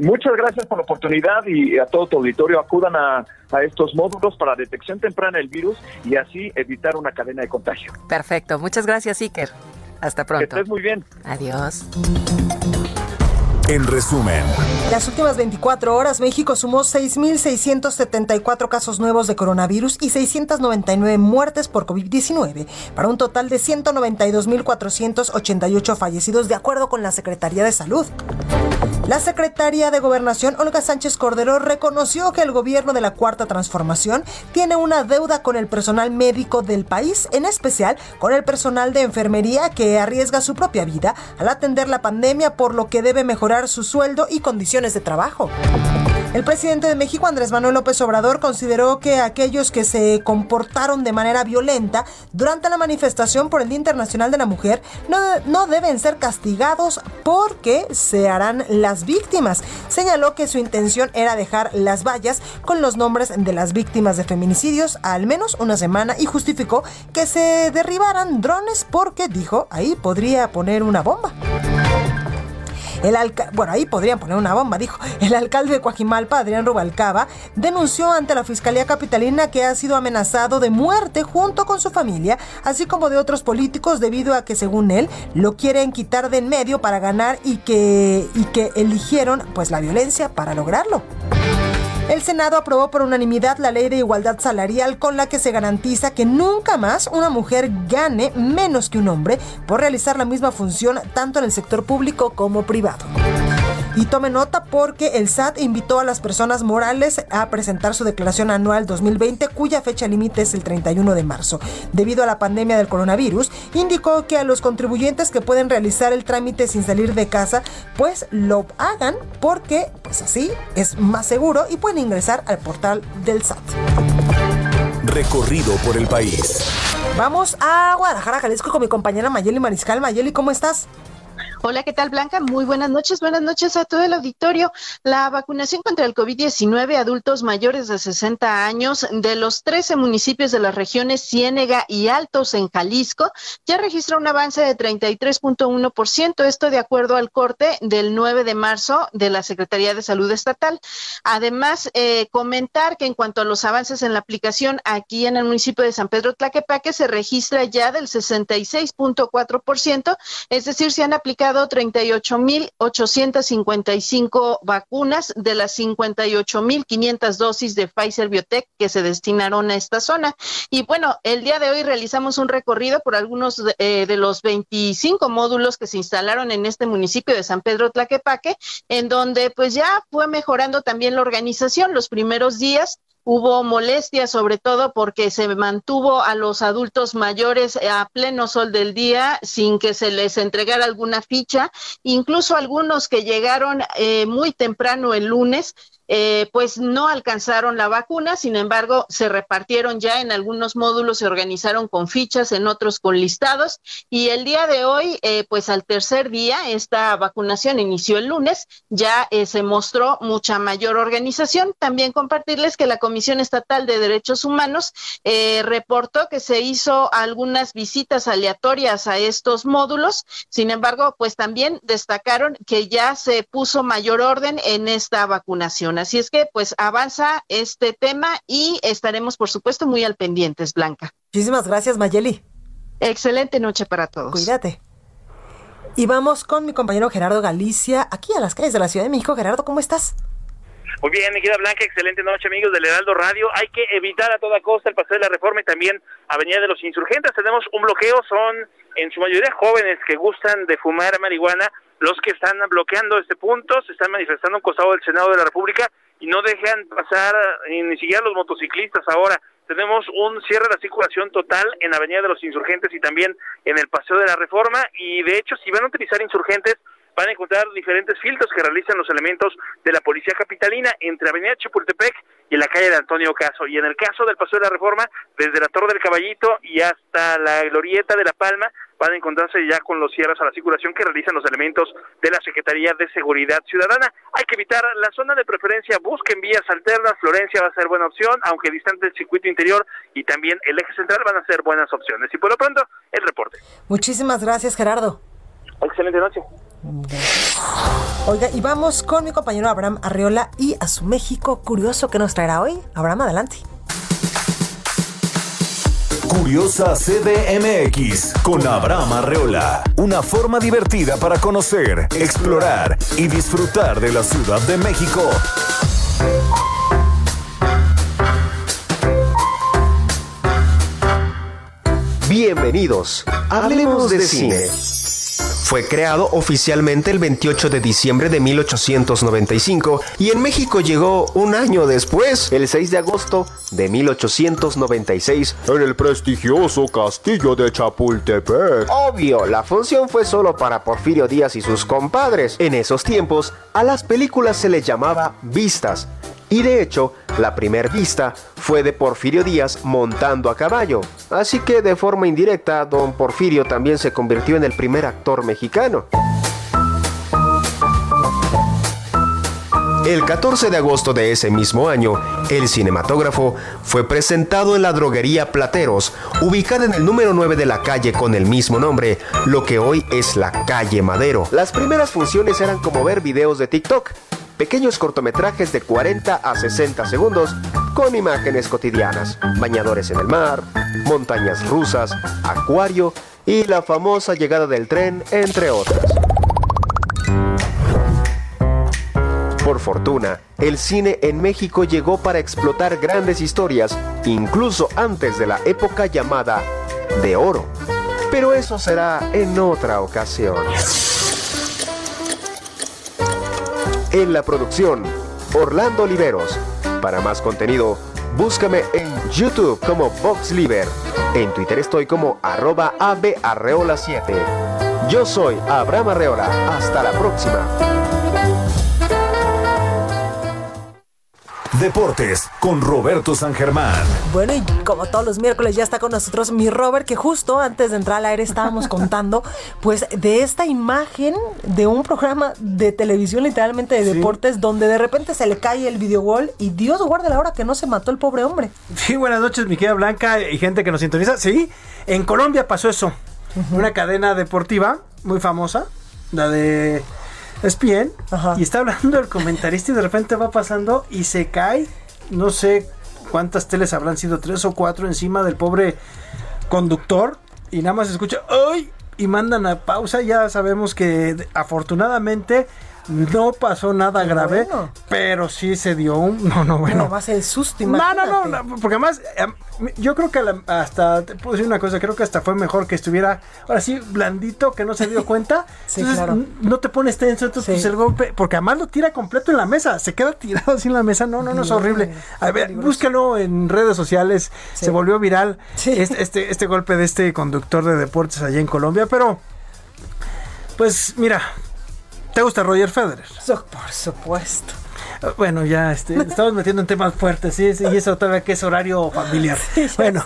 Muchas gracias por la oportunidad y a todo tu auditorio acudan a, estos módulos para detección temprana del virus y así evitar una cadena de contagio. Perfecto, muchas gracias Iker. Hasta pronto. Que estés muy bien. Adiós. En resumen, las últimas 24 horas México sumó 6.674 casos nuevos de coronavirus y 699 muertes por COVID-19, para un total de 192.488 fallecidos de acuerdo con la Secretaría de Salud. La secretaria de Gobernación, Olga Sánchez Cordero, reconoció que el gobierno de la Cuarta Transformación tiene una deuda con el personal médico del país, en especial con el personal de enfermería que arriesga su propia vida al atender la pandemia, por lo que debe mejorar su sueldo y condiciones de trabajo. El presidente de México, Andrés Manuel López Obrador, consideró que aquellos que se comportaron de manera violenta durante la manifestación por el Día Internacional de la Mujer no, no deben ser castigados porque se harán las víctimas. Señaló que su intención era dejar las vallas con los nombres de las víctimas de feminicidios al menos una semana y justificó que se derribaran drones porque, dijo, ahí podría poner una bomba. El bueno, ahí podrían poner una bomba, dijo. El alcalde de Coajimalpa, Adrián Rubalcaba, denunció ante la Fiscalía Capitalina que ha sido amenazado de muerte junto con su familia, así como de otros políticos debido a que según él lo quieren quitar de en medio para ganar y que, y que eligieron pues la violencia para lograrlo. El Senado aprobó por unanimidad la ley de igualdad salarial con la que se garantiza que nunca más una mujer gane menos que un hombre por realizar la misma función tanto en el sector público como privado. Y tome nota porque el SAT invitó a las personas morales a presentar su declaración anual 2020 cuya fecha límite es el 31 de marzo. Debido a la pandemia del coronavirus, indicó que a los contribuyentes que pueden realizar el trámite sin salir de casa, pues lo hagan porque pues así es más seguro y pueden ingresar al portal del SAT. Recorrido por el país. Vamos a Guadalajara, Jalisco con mi compañera Mayeli Mariscal. Mayeli, ¿cómo estás? Hola, ¿qué tal Blanca? Muy buenas noches, buenas noches a todo el auditorio. La vacunación contra el COVID-19 adultos mayores de 60 años de los 13 municipios de las regiones Ciénega y Altos en Jalisco ya registra un avance de 33.1%, esto de acuerdo al corte del 9 de marzo de la Secretaría de Salud Estatal. Además, eh, comentar que en cuanto a los avances en la aplicación aquí en el municipio de San Pedro Tlaquepaque se registra ya del 66.4%, es decir, se han aplicado 38.855 vacunas de las 58.500 dosis de Pfizer Biotech que se destinaron a esta zona. Y bueno, el día de hoy realizamos un recorrido por algunos de, eh, de los 25 módulos que se instalaron en este municipio de San Pedro Tlaquepaque, en donde pues ya fue mejorando también la organización. Los primeros días Hubo molestia sobre todo porque se mantuvo a los adultos mayores a pleno sol del día sin que se les entregara alguna ficha, incluso algunos que llegaron eh, muy temprano el lunes eh, pues no alcanzaron la vacuna, sin embargo, se repartieron ya en algunos módulos, se organizaron con fichas, en otros con listados, y el día de hoy, eh, pues al tercer día, esta vacunación inició el lunes, ya eh, se mostró mucha mayor organización. También compartirles que la Comisión Estatal de Derechos Humanos reportó que se hizo algunas visitas aleatorias a estos módulos, sin embargo, pues también destacaron que ya se puso mayor orden en esta vacunación. Así es que pues avanza este tema y estaremos por supuesto muy al pendientes, Blanca. Muchísimas gracias, Mayeli. Excelente noche para todos. Cuídate. Y vamos con mi compañero Gerardo Galicia, aquí a las calles de la Ciudad de México. Gerardo, ¿cómo estás? Muy bien, mi querida Blanca, excelente noche, amigos del Heraldo Radio. Hay que evitar a toda costa el paseo de la reforma y también Avenida de los Insurgentes. Tenemos un bloqueo, son en su mayoría jóvenes que gustan de fumar marihuana los que están bloqueando este punto, se están manifestando en costado del Senado de la República y no dejan pasar ni siquiera los motociclistas ahora. Tenemos un cierre de la circulación total en Avenida de los Insurgentes y también en el Paseo de la Reforma y de hecho si van a utilizar insurgentes van a encontrar diferentes filtros que realizan los elementos de la Policía Capitalina entre Avenida Chapultepec y la calle de Antonio Caso. Y en el caso del Paseo de la Reforma, desde la Torre del Caballito y hasta la Glorieta de La Palma, van a encontrarse ya con los cierres a la circulación que realizan los elementos de la Secretaría de Seguridad Ciudadana. Hay que evitar la zona de preferencia, busquen vías alternas, Florencia va a ser buena opción, aunque distante del circuito interior y también el eje central van a ser buenas opciones. Y por lo pronto, el reporte. Muchísimas gracias, Gerardo. Excelente noche. Oiga, y vamos con mi compañero Abraham Arreola y a su México curioso que nos traerá hoy. Abraham, adelante. Curiosa CDMX con Abraham Arreola. Una forma divertida para conocer, explorar y disfrutar de la Ciudad de México. Bienvenidos. Hablemos de cine. Fue creado oficialmente el 28 de diciembre de 1895 y en México llegó un año después, el 6 de agosto de 1896, en el prestigioso castillo de Chapultepec. Obvio, la función fue solo para Porfirio Díaz y sus compadres. En esos tiempos, a las películas se les llamaba vistas y de hecho, la primer vista fue de Porfirio Díaz montando a caballo. Así que de forma indirecta, don Porfirio también se convirtió en el primer actor mexicano. El 14 de agosto de ese mismo año, el cinematógrafo fue presentado en la droguería Plateros, ubicada en el número 9 de la calle con el mismo nombre, lo que hoy es la calle Madero. Las primeras funciones eran como ver videos de TikTok, pequeños cortometrajes de 40 a 60 segundos con imágenes cotidianas, bañadores en el mar, montañas rusas, acuario y la famosa llegada del tren, entre otras. Por fortuna, el cine en México llegó para explotar grandes historias, incluso antes de la época llamada de oro. Pero eso será en otra ocasión. En la producción, Orlando Oliveros. Para más contenido, búscame en YouTube como VoxLiber. En Twitter estoy como arroba abarreola7. Yo soy Abraham Arreola. Hasta la próxima. Deportes con Roberto San Germán. Bueno, y como todos los miércoles ya está con nosotros mi Robert, que justo antes de entrar al aire estábamos *laughs* contando, pues, de esta imagen de un programa de televisión, literalmente de deportes, donde de repente se le cae el videogol y Dios guarde la hora que no se mató el pobre hombre. Sí, buenas noches, mi querida Blanca y gente que nos sintoniza. Sí, en Colombia pasó eso. Una cadena deportiva muy famosa, la de es bien. Y está hablando el comentarista y de repente va pasando y se cae. No sé cuántas teles habrán sido, tres o cuatro encima del pobre conductor. Y nada más escucha, ¡ay! Y mandan a pausa. Ya sabemos que afortunadamente no pasó nada grave, pero sí se dio un. *laughs* No, no, bueno. a ser susto, no, no, no, porque además, em, yo creo que hasta. Te puedo decir una cosa, creo que hasta fue mejor que estuviera. Ahora sí, blandito, que no se dio cuenta. *laughs* sí, claro. No te pones tenso, entonces pues, el golpe. Porque además lo tira completo en la mesa. Se queda tirado así en la mesa. No, no, no, es horrible. A ver, búscalo en redes sociales. Se volvió viral este, este, este golpe de este conductor de deportes allá en Colombia, pero. Pues mira, ¿Te gusta Roger Federer? por supuesto. Bueno, ya este, estamos metiendo en temas fuertes, ¿sí? y eso todavía que es horario familiar. bueno,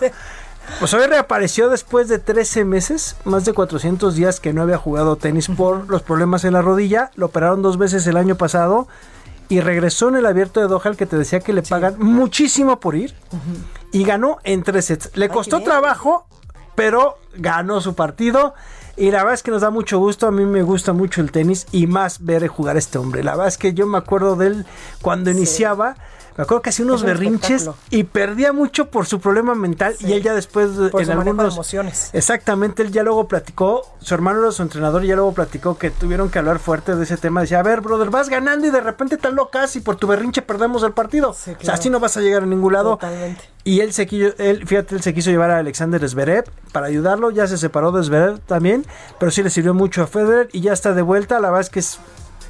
pues hoy reapareció después de 13 meses, más de 400 días que no había jugado tenis por los problemas en la rodilla. Lo operaron dos veces el año pasado y regresó en el abierto de Doha, el que te decía que le pagan muchísimo por ir. Y ganó en tres sets. Le costó trabajo, pero ganó su partido. Y la verdad es que nos da mucho gusto. A mí me gusta mucho el tenis y más ver jugar a este hombre. La verdad es que yo me acuerdo de él cuando iniciaba me acuerdo que hacía unos berrinches y perdía mucho por su problema mental y él ya después por en su algunos emociones. Exactamente, él ya luego platicó, su hermano era su entrenador y ya luego platicó que tuvieron que hablar fuerte de ese tema. Decía, a ver, brother, vas ganando y de repente te locas y por tu berrinche perdemos el partido. O sea, así no vas a llegar a ningún lado. Totalmente. Y él se quiso, él, fíjate, él se quiso llevar a Alexander Zverev para ayudarlo, ya se separó de Zverev también, pero sí le sirvió mucho a Federer y ya está de vuelta, la verdad es que es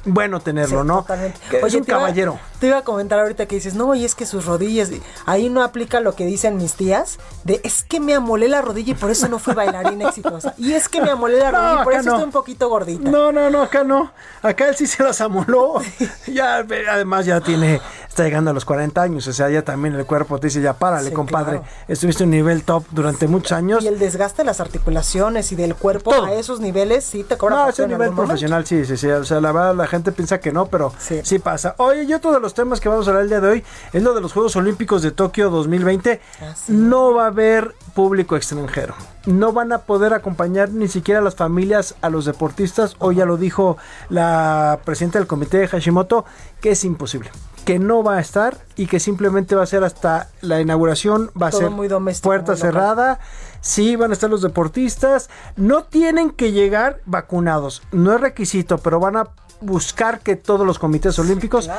bueno tenerlo, Sí, ¿no? totalmente. Que es Oye, un te iba- caballero. Te iba a comentar ahorita que dices, no, y es que sus rodillas, ahí no aplica lo que dicen mis tías, de es que me amolé la rodilla y por eso no fui bailarina *laughs* exitosa. Y es que me amolé la No, rodilla y por eso no. estoy un poquito gordita. No, no, no, acá no. Acá él sí se las amoló. ya, además ya tiene, está llegando a los 40 años. O sea, ya también el cuerpo te dice, ya párale, Sí, compadre. claro. Estuviste un nivel top durante muchos años. Y el desgaste de las articulaciones y del cuerpo a esos niveles sí te cobra No, ese nivel momento. profesional, sí, sí, sí. O sea, la verdad, la gente piensa que no, pero sí. pasa. Oye, y otro de los temas que vamos a hablar el día de hoy es lo de los Juegos Olímpicos de Tokio 2020. Ah, No va a haber público extranjero. No van a poder acompañar ni siquiera las familias a los deportistas. Hoy ya lo dijo la presidenta del comité de Hashimoto, que es imposible. Que no va a estar y que simplemente va a ser hasta la inauguración, va a Todo ser muy doméstico, puerta muy cerrada. Sí, van a estar los deportistas. No tienen que llegar vacunados. No es requisito, pero van a buscar que todos los comités olímpicos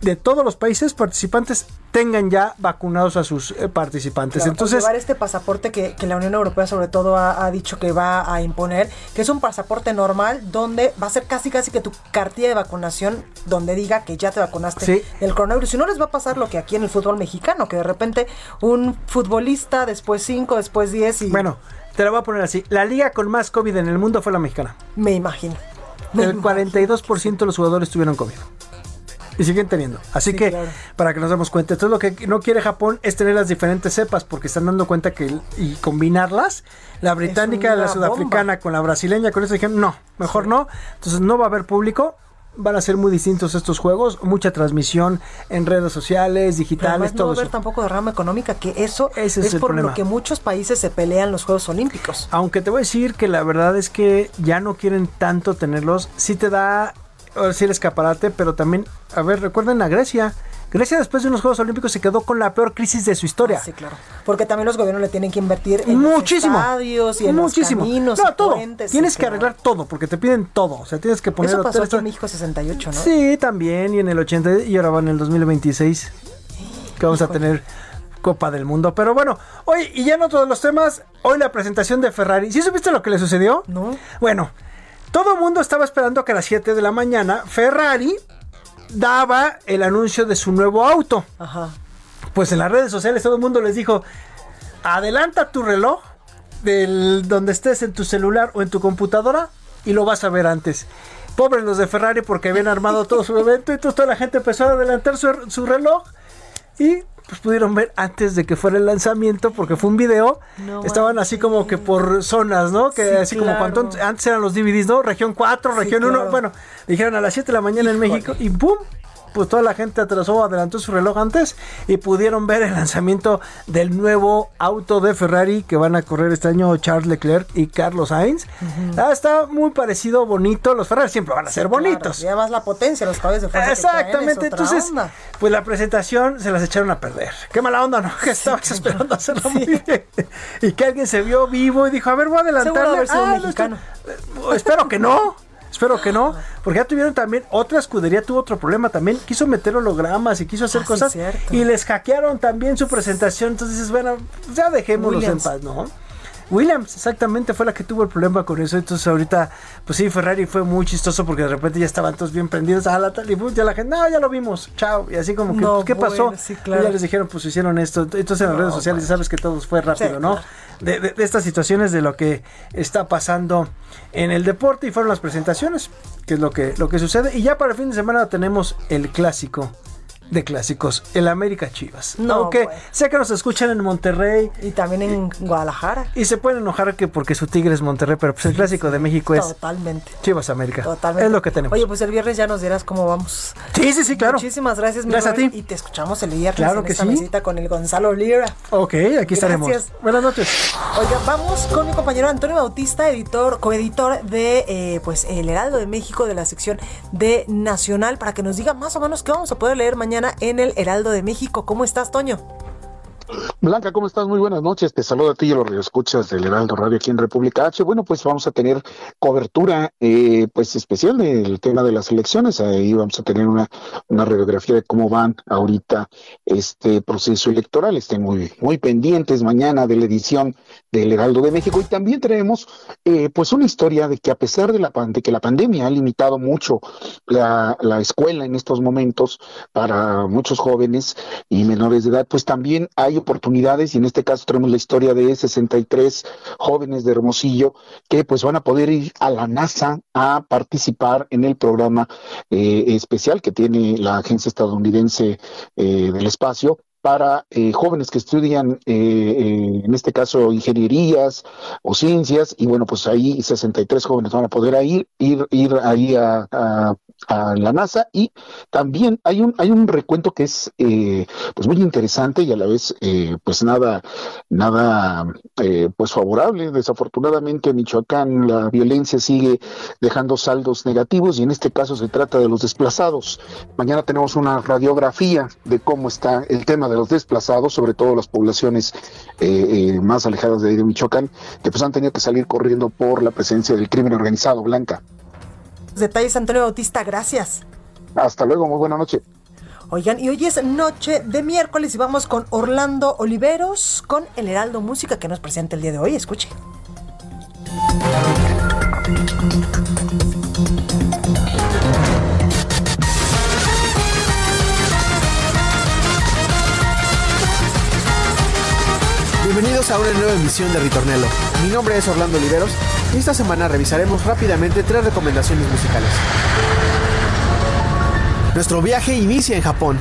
de todos los países participantes tengan ya vacunados a sus eh, participantes. Claro, Entonces, llevar este pasaporte que, que la Unión Europea sobre todo ha, ha dicho que va a imponer, que es un pasaporte normal donde va a ser casi casi que tu cartilla de vacunación donde diga que ya te vacunaste Sí. del coronavirus. Si no les va a pasar lo que aquí en el fútbol mexicano, que de repente un futbolista después 5, después 10 y bueno, te lo voy a poner así. La liga con más COVID en el mundo fue la mexicana. me imagino. El 42% de los jugadores tuvieron COVID. Y siguen teniendo. Así Sí, que, claro. para que nos demos cuenta, entonces lo que no quiere Japón es tener las diferentes cepas, porque están dando cuenta que y combinarlas, la británica, la sudafricana con la brasileña, con eso dijeron, no, mejor no. Entonces no va a haber público. Van a ser muy distintos estos juegos, mucha transmisión en redes sociales, digitales, además no todo va a haber eso. tampoco derrama económica, que eso Ese es es, por problema. lo que muchos países se pelean los Juegos Olímpicos. Aunque te voy a decir que la verdad es que ya no quieren tanto tenerlos. Sí te da, ahora sí el escaparate, pero también, a ver, recuerden a Grecia. Grecia después de unos Juegos Olímpicos se quedó con la peor crisis de su historia. Sí, claro. Porque también los gobiernos le tienen que invertir en Muchísimo. los estadios y en Muchísimo. los caminos no, y todo. puentes. Tienes que claro. arreglar todo, porque te piden todo. O sea, tienes que poner Eso pasó en México 68, ¿no? Sí, también. Y en el 80 y ahora va en el 2026. Que vamos a tener Copa del Mundo. Pero bueno, hoy, y ya en otro de los temas, hoy la presentación de Ferrari. ¿Sí supiste lo que le sucedió? No. Bueno, todo el mundo estaba esperando que a las 7 de la mañana Ferrari daba el anuncio de su nuevo auto. Ajá. Pues en las redes sociales todo el mundo les dijo, adelanta tu reloj del donde estés en tu celular o en tu computadora y lo vas a ver antes. Pobres los de Ferrari porque habían armado todo su *laughs* evento y entonces toda la gente empezó a adelantar su, su reloj y pues pudieron ver antes de que fuera el lanzamiento porque fue un video. No Estaban así como que por zonas, ¿no? Que Sí, así como cuando antes eran los DVDs, ¿no? Región 4, Sí, región 1. claro. Bueno, dijeron a las 7 de la mañana en México y ¡pum! Pues toda la gente atrasó, adelantó su reloj antes y pudieron ver el lanzamiento del nuevo auto de Ferrari que van a correr este año Charles Leclerc y Carlos Sainz. Ah, está muy parecido, bonito. Los Ferrari siempre van a ser bonitos. Y además la potencia, los caballos de fuerza. que traen es Exactamente, entonces, onda. pues la presentación se las echaron a perder. Qué mala onda, ¿no? *laughs* Que estabas esperando hacerlo muy bien. Y que alguien se vio vivo y dijo, a ver, voy a adelantarle. Ah, no, mexicano. esto- espero que no. Espero que no, porque ya tuvieron también, otra escudería tuvo otro problema también, quiso meter hologramas y quiso hacer Ah, cosas y les hackearon también su presentación, entonces dices, bueno, ya dejémoslos Williams. en paz, ¿no? Williams, exactamente, fue la que tuvo el problema con eso. Entonces, ahorita, pues sí, Ferrari fue muy chistoso porque de repente ya estaban todos bien prendidos a la tal y ya la gente, no, ya lo vimos, chao. Y así como que, No, pues, ¿qué pasó? bueno, sí, claro. Y ya les dijeron, pues hicieron esto. Entonces, en las redes sociales, ya sabes que todo fue rápido, Sí, ¿no? claro. De, de- de estas situaciones, de lo que está pasando en el deporte y fueron las presentaciones, que es lo que, lo que sucede. Y ya para el fin de semana tenemos el clásico de clásicos, el América Chivas. No, Aunque pues. sé que nos escuchan en Monterrey. Y también en Guadalajara. Y se pueden enojar que porque su tigre es Monterrey, pero pues el clásico de México es Totalmente. Chivas América. Totalmente. Es lo que tenemos. Oye, pues el viernes ya nos dirás cómo vamos. Sí, sí, sí, claro. Muchísimas gracias, mi Gracias a ti. Y te escuchamos el viernes Claro en que esta sí. mesita con el Gonzalo Lira. ok, aquí estaremos. Gracias. Buenas noches. Oiga, vamos con mi compañero Antonio Bautista, editor, coeditor de eh, pues El Heraldo de México de la sección de Nacional, para que nos diga más o menos qué vamos a poder leer mañana en el Heraldo de México. ¿Cómo estás, Toño? Blanca, ¿cómo estás? Muy buenas noches. Te saludo a ti y a los radioescuchas del Heraldo Radio aquí en República H. Bueno, pues vamos a tener cobertura eh, pues especial del tema de las elecciones. Ahí vamos a tener una, una radiografía de cómo van ahorita este proceso electoral. Estén muy, muy pendientes mañana de la edición del Heraldo de México. Y también traemos eh, pues una historia de que a pesar de, la, de que la pandemia ha limitado mucho la, la escuela en estos momentos para muchos jóvenes y menores de edad, pues también hay oportunidades y en este caso tenemos la historia de 63 jóvenes de Hermosillo que pues van a poder ir a la NASA a participar en el programa eh, especial que tiene la agencia estadounidense eh, del espacio para eh, jóvenes que estudian, eh, eh, en este caso, ingenierías o ciencias, y bueno, pues ahí 63 jóvenes van a poder ir, ir, ir ahí a, a- la NASA, y también hay un, hay un recuento que es eh, pues muy interesante y a la vez eh, pues nada, nada eh, pues favorable. Desafortunadamente en Michoacán la violencia sigue dejando saldos negativos y en este caso se trata de los desplazados. Mañana tenemos una radiografía de cómo está el tema de los desplazados, sobre todo las poblaciones eh, eh, más alejadas de, ahí de Michoacán, que pues han tenido que salir corriendo por la presencia del crimen organizado, Blanca. Detalles, Antonio Bautista, gracias. Hasta luego, muy buena noche. Oigan, y hoy es noche de miércoles y vamos con Orlando Oliveros con el Heraldo Música que nos presenta el día de hoy. Escuche. A una nueva emisión de Ritornello. Mi nombre es Orlando Oliveros y esta semana revisaremos rápidamente tres recomendaciones musicales. Nuestro viaje inicia en Japón.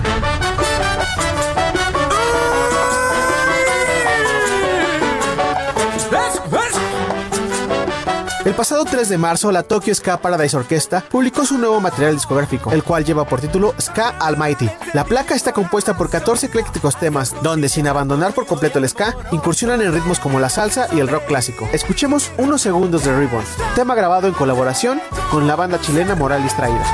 El pasado 3 de marzo, la Tokyo Ska Paradise Orquesta publicó su nuevo material discográfico, el cual lleva por título Ska Almighty. La placa está compuesta por 14 eclécticos temas, donde sin abandonar por completo el ska, incursionan en ritmos como la salsa y el rock clásico. Escuchemos unos segundos de Reborn, tema grabado en colaboración con la banda chilena Moral Distraída.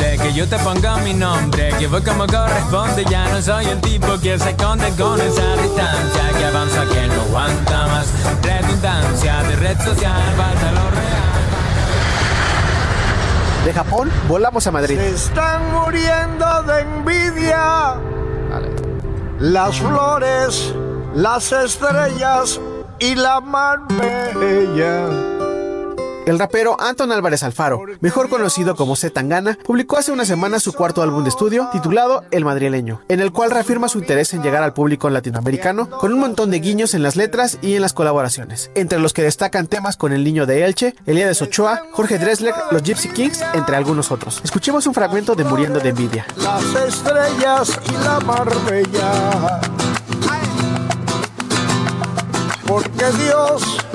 Dónde, que yo te ponga mi nombre, que voy como corresponde, ya no soy el tipo que se esconde con esa distancia, que avanza que no aguanta más, redundancia de red social, falta lo real. De Japón, volamos a Madrid. Se están muriendo de envidia. Las flores, las estrellas y la mar bella. El rapero Anton Álvarez Alfaro, mejor conocido como Z Tangana, publicó hace una semana su cuarto álbum de estudio titulado El Madrileño, en el cual reafirma su interés en llegar al público latinoamericano con un montón de guiños en las letras y en las colaboraciones, entre los que destacan temas con El Niño de Elche, Elías Ochoa, Jorge Dressler, los Gypsy Kings, entre algunos otros. Escuchemos un fragmento de Muriendo de Envidia. Las estrellas y la mar bella. Porque Dios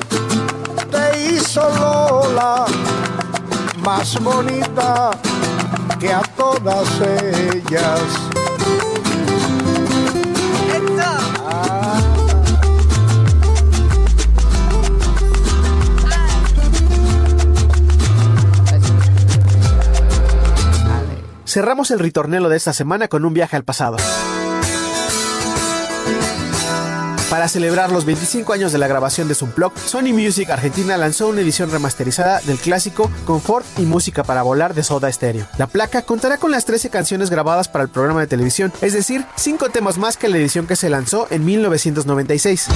te hizo Lola más bonita que a todas ellas. Cerramos el ritornelo de esta semana con un viaje al pasado. Para celebrar los 25 años de la grabación de Sunplug, Sony Music Argentina lanzó una edición remasterizada del clásico Confort y Música para Volar de Soda Stereo. La placa contará con las 13 canciones grabadas para el programa de televisión, es decir, 5 temas más que la edición que se lanzó en 1996.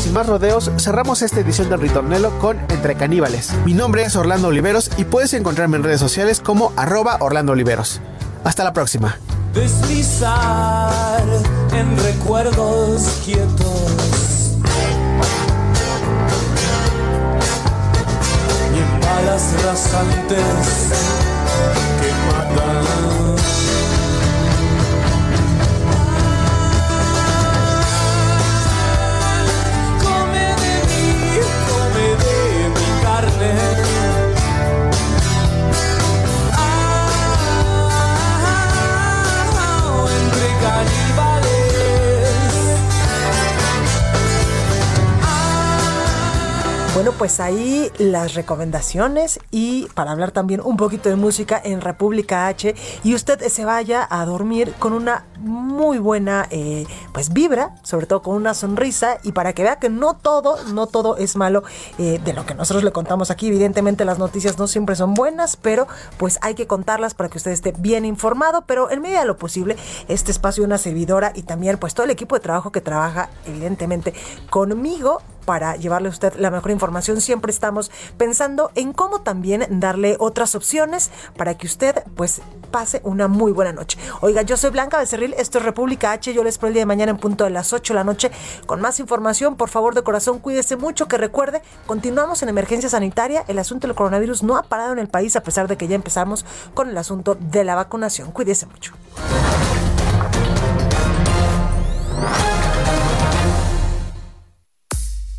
sin más rodeos, cerramos esta edición del Ritornelo con Entre Caníbales. Mi nombre es Orlando Oliveros y puedes encontrarme en redes sociales como arroba Orlando Oliveros. Hasta la próxima. Deslizar en recuerdos quietos. Y en balas rasantes que matan. Pues ahí las recomendaciones y para hablar también un poquito de música en República H y usted se vaya a dormir con una muy buena eh, pues vibra, sobre todo con una sonrisa y para que vea que no todo, no todo es malo eh, de lo que nosotros le contamos aquí. Evidentemente las noticias no siempre son buenas, pero pues hay que contarlas para que usted esté bien informado, pero en medida de lo posible este espacio una servidora y también pues todo el equipo de trabajo que trabaja evidentemente conmigo para llevarle a usted la mejor información. Siempre estamos pensando en cómo también darle otras opciones para que usted pues pase una muy buena noche. Oiga, yo soy Blanca Becerril, esto es República H, yo les espero el día de mañana en punto de las 8 de la noche con más información. Por favor, de corazón, cuídese mucho, que recuerde, continuamos en emergencia sanitaria. El asunto del coronavirus no ha parado en el país a pesar de que ya empezamos con el asunto de la vacunación. Cuídese mucho.